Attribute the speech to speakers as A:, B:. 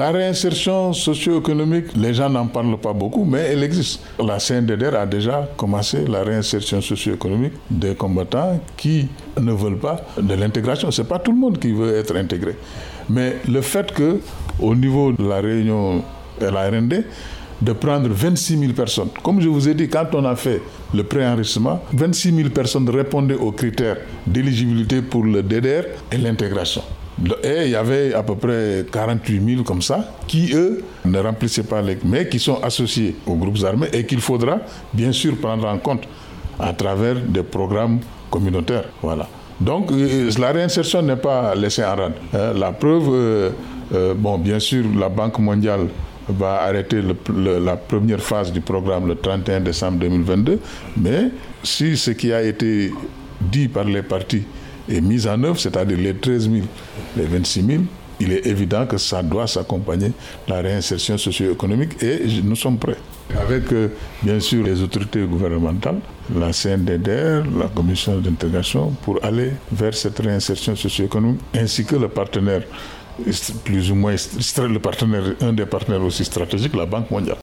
A: La réinsertion socio-économique, les gens n'en parlent pas beaucoup, mais elle existe. La CNDR a déjà commencé la réinsertion socio-économique des combattants qui ne veulent pas de l'intégration. Ce n'est pas tout le monde qui veut être intégré. Mais le fait que, au niveau de la réunion de la RND, de prendre 26 000 personnes. Comme je vous ai dit, quand on a fait le pré-enregistrement, 26 000 personnes répondaient aux critères d'éligibilité pour le DDR et l'intégration. Et il y avait à peu près 48 000 comme ça, qui eux ne remplissaient pas les... mais qui sont associés aux groupes armés et qu'il faudra bien sûr prendre en compte à travers des programmes communautaires. Voilà. Donc euh, la réinsertion n'est pas laissée en rade. Hein. La preuve, euh, euh, bon, bien sûr, la Banque mondiale va arrêter la première phase du programme le 31 décembre 2022, mais si ce qui a été dit par les partis est mis en œuvre, c'est-à-dire les 13 000, les 26 000, il est évident que ça doit s'accompagner de la réinsertion socio-économique et nous sommes prêts. Avec euh, bien sûr les autorités gouvernementales, la CNDR, la commission d'intégration, pour aller vers cette réinsertion socio-économique, ainsi que le partenaire plus ou moins le partenaire, un des partenaires aussi stratégiques, la Banque mondiale.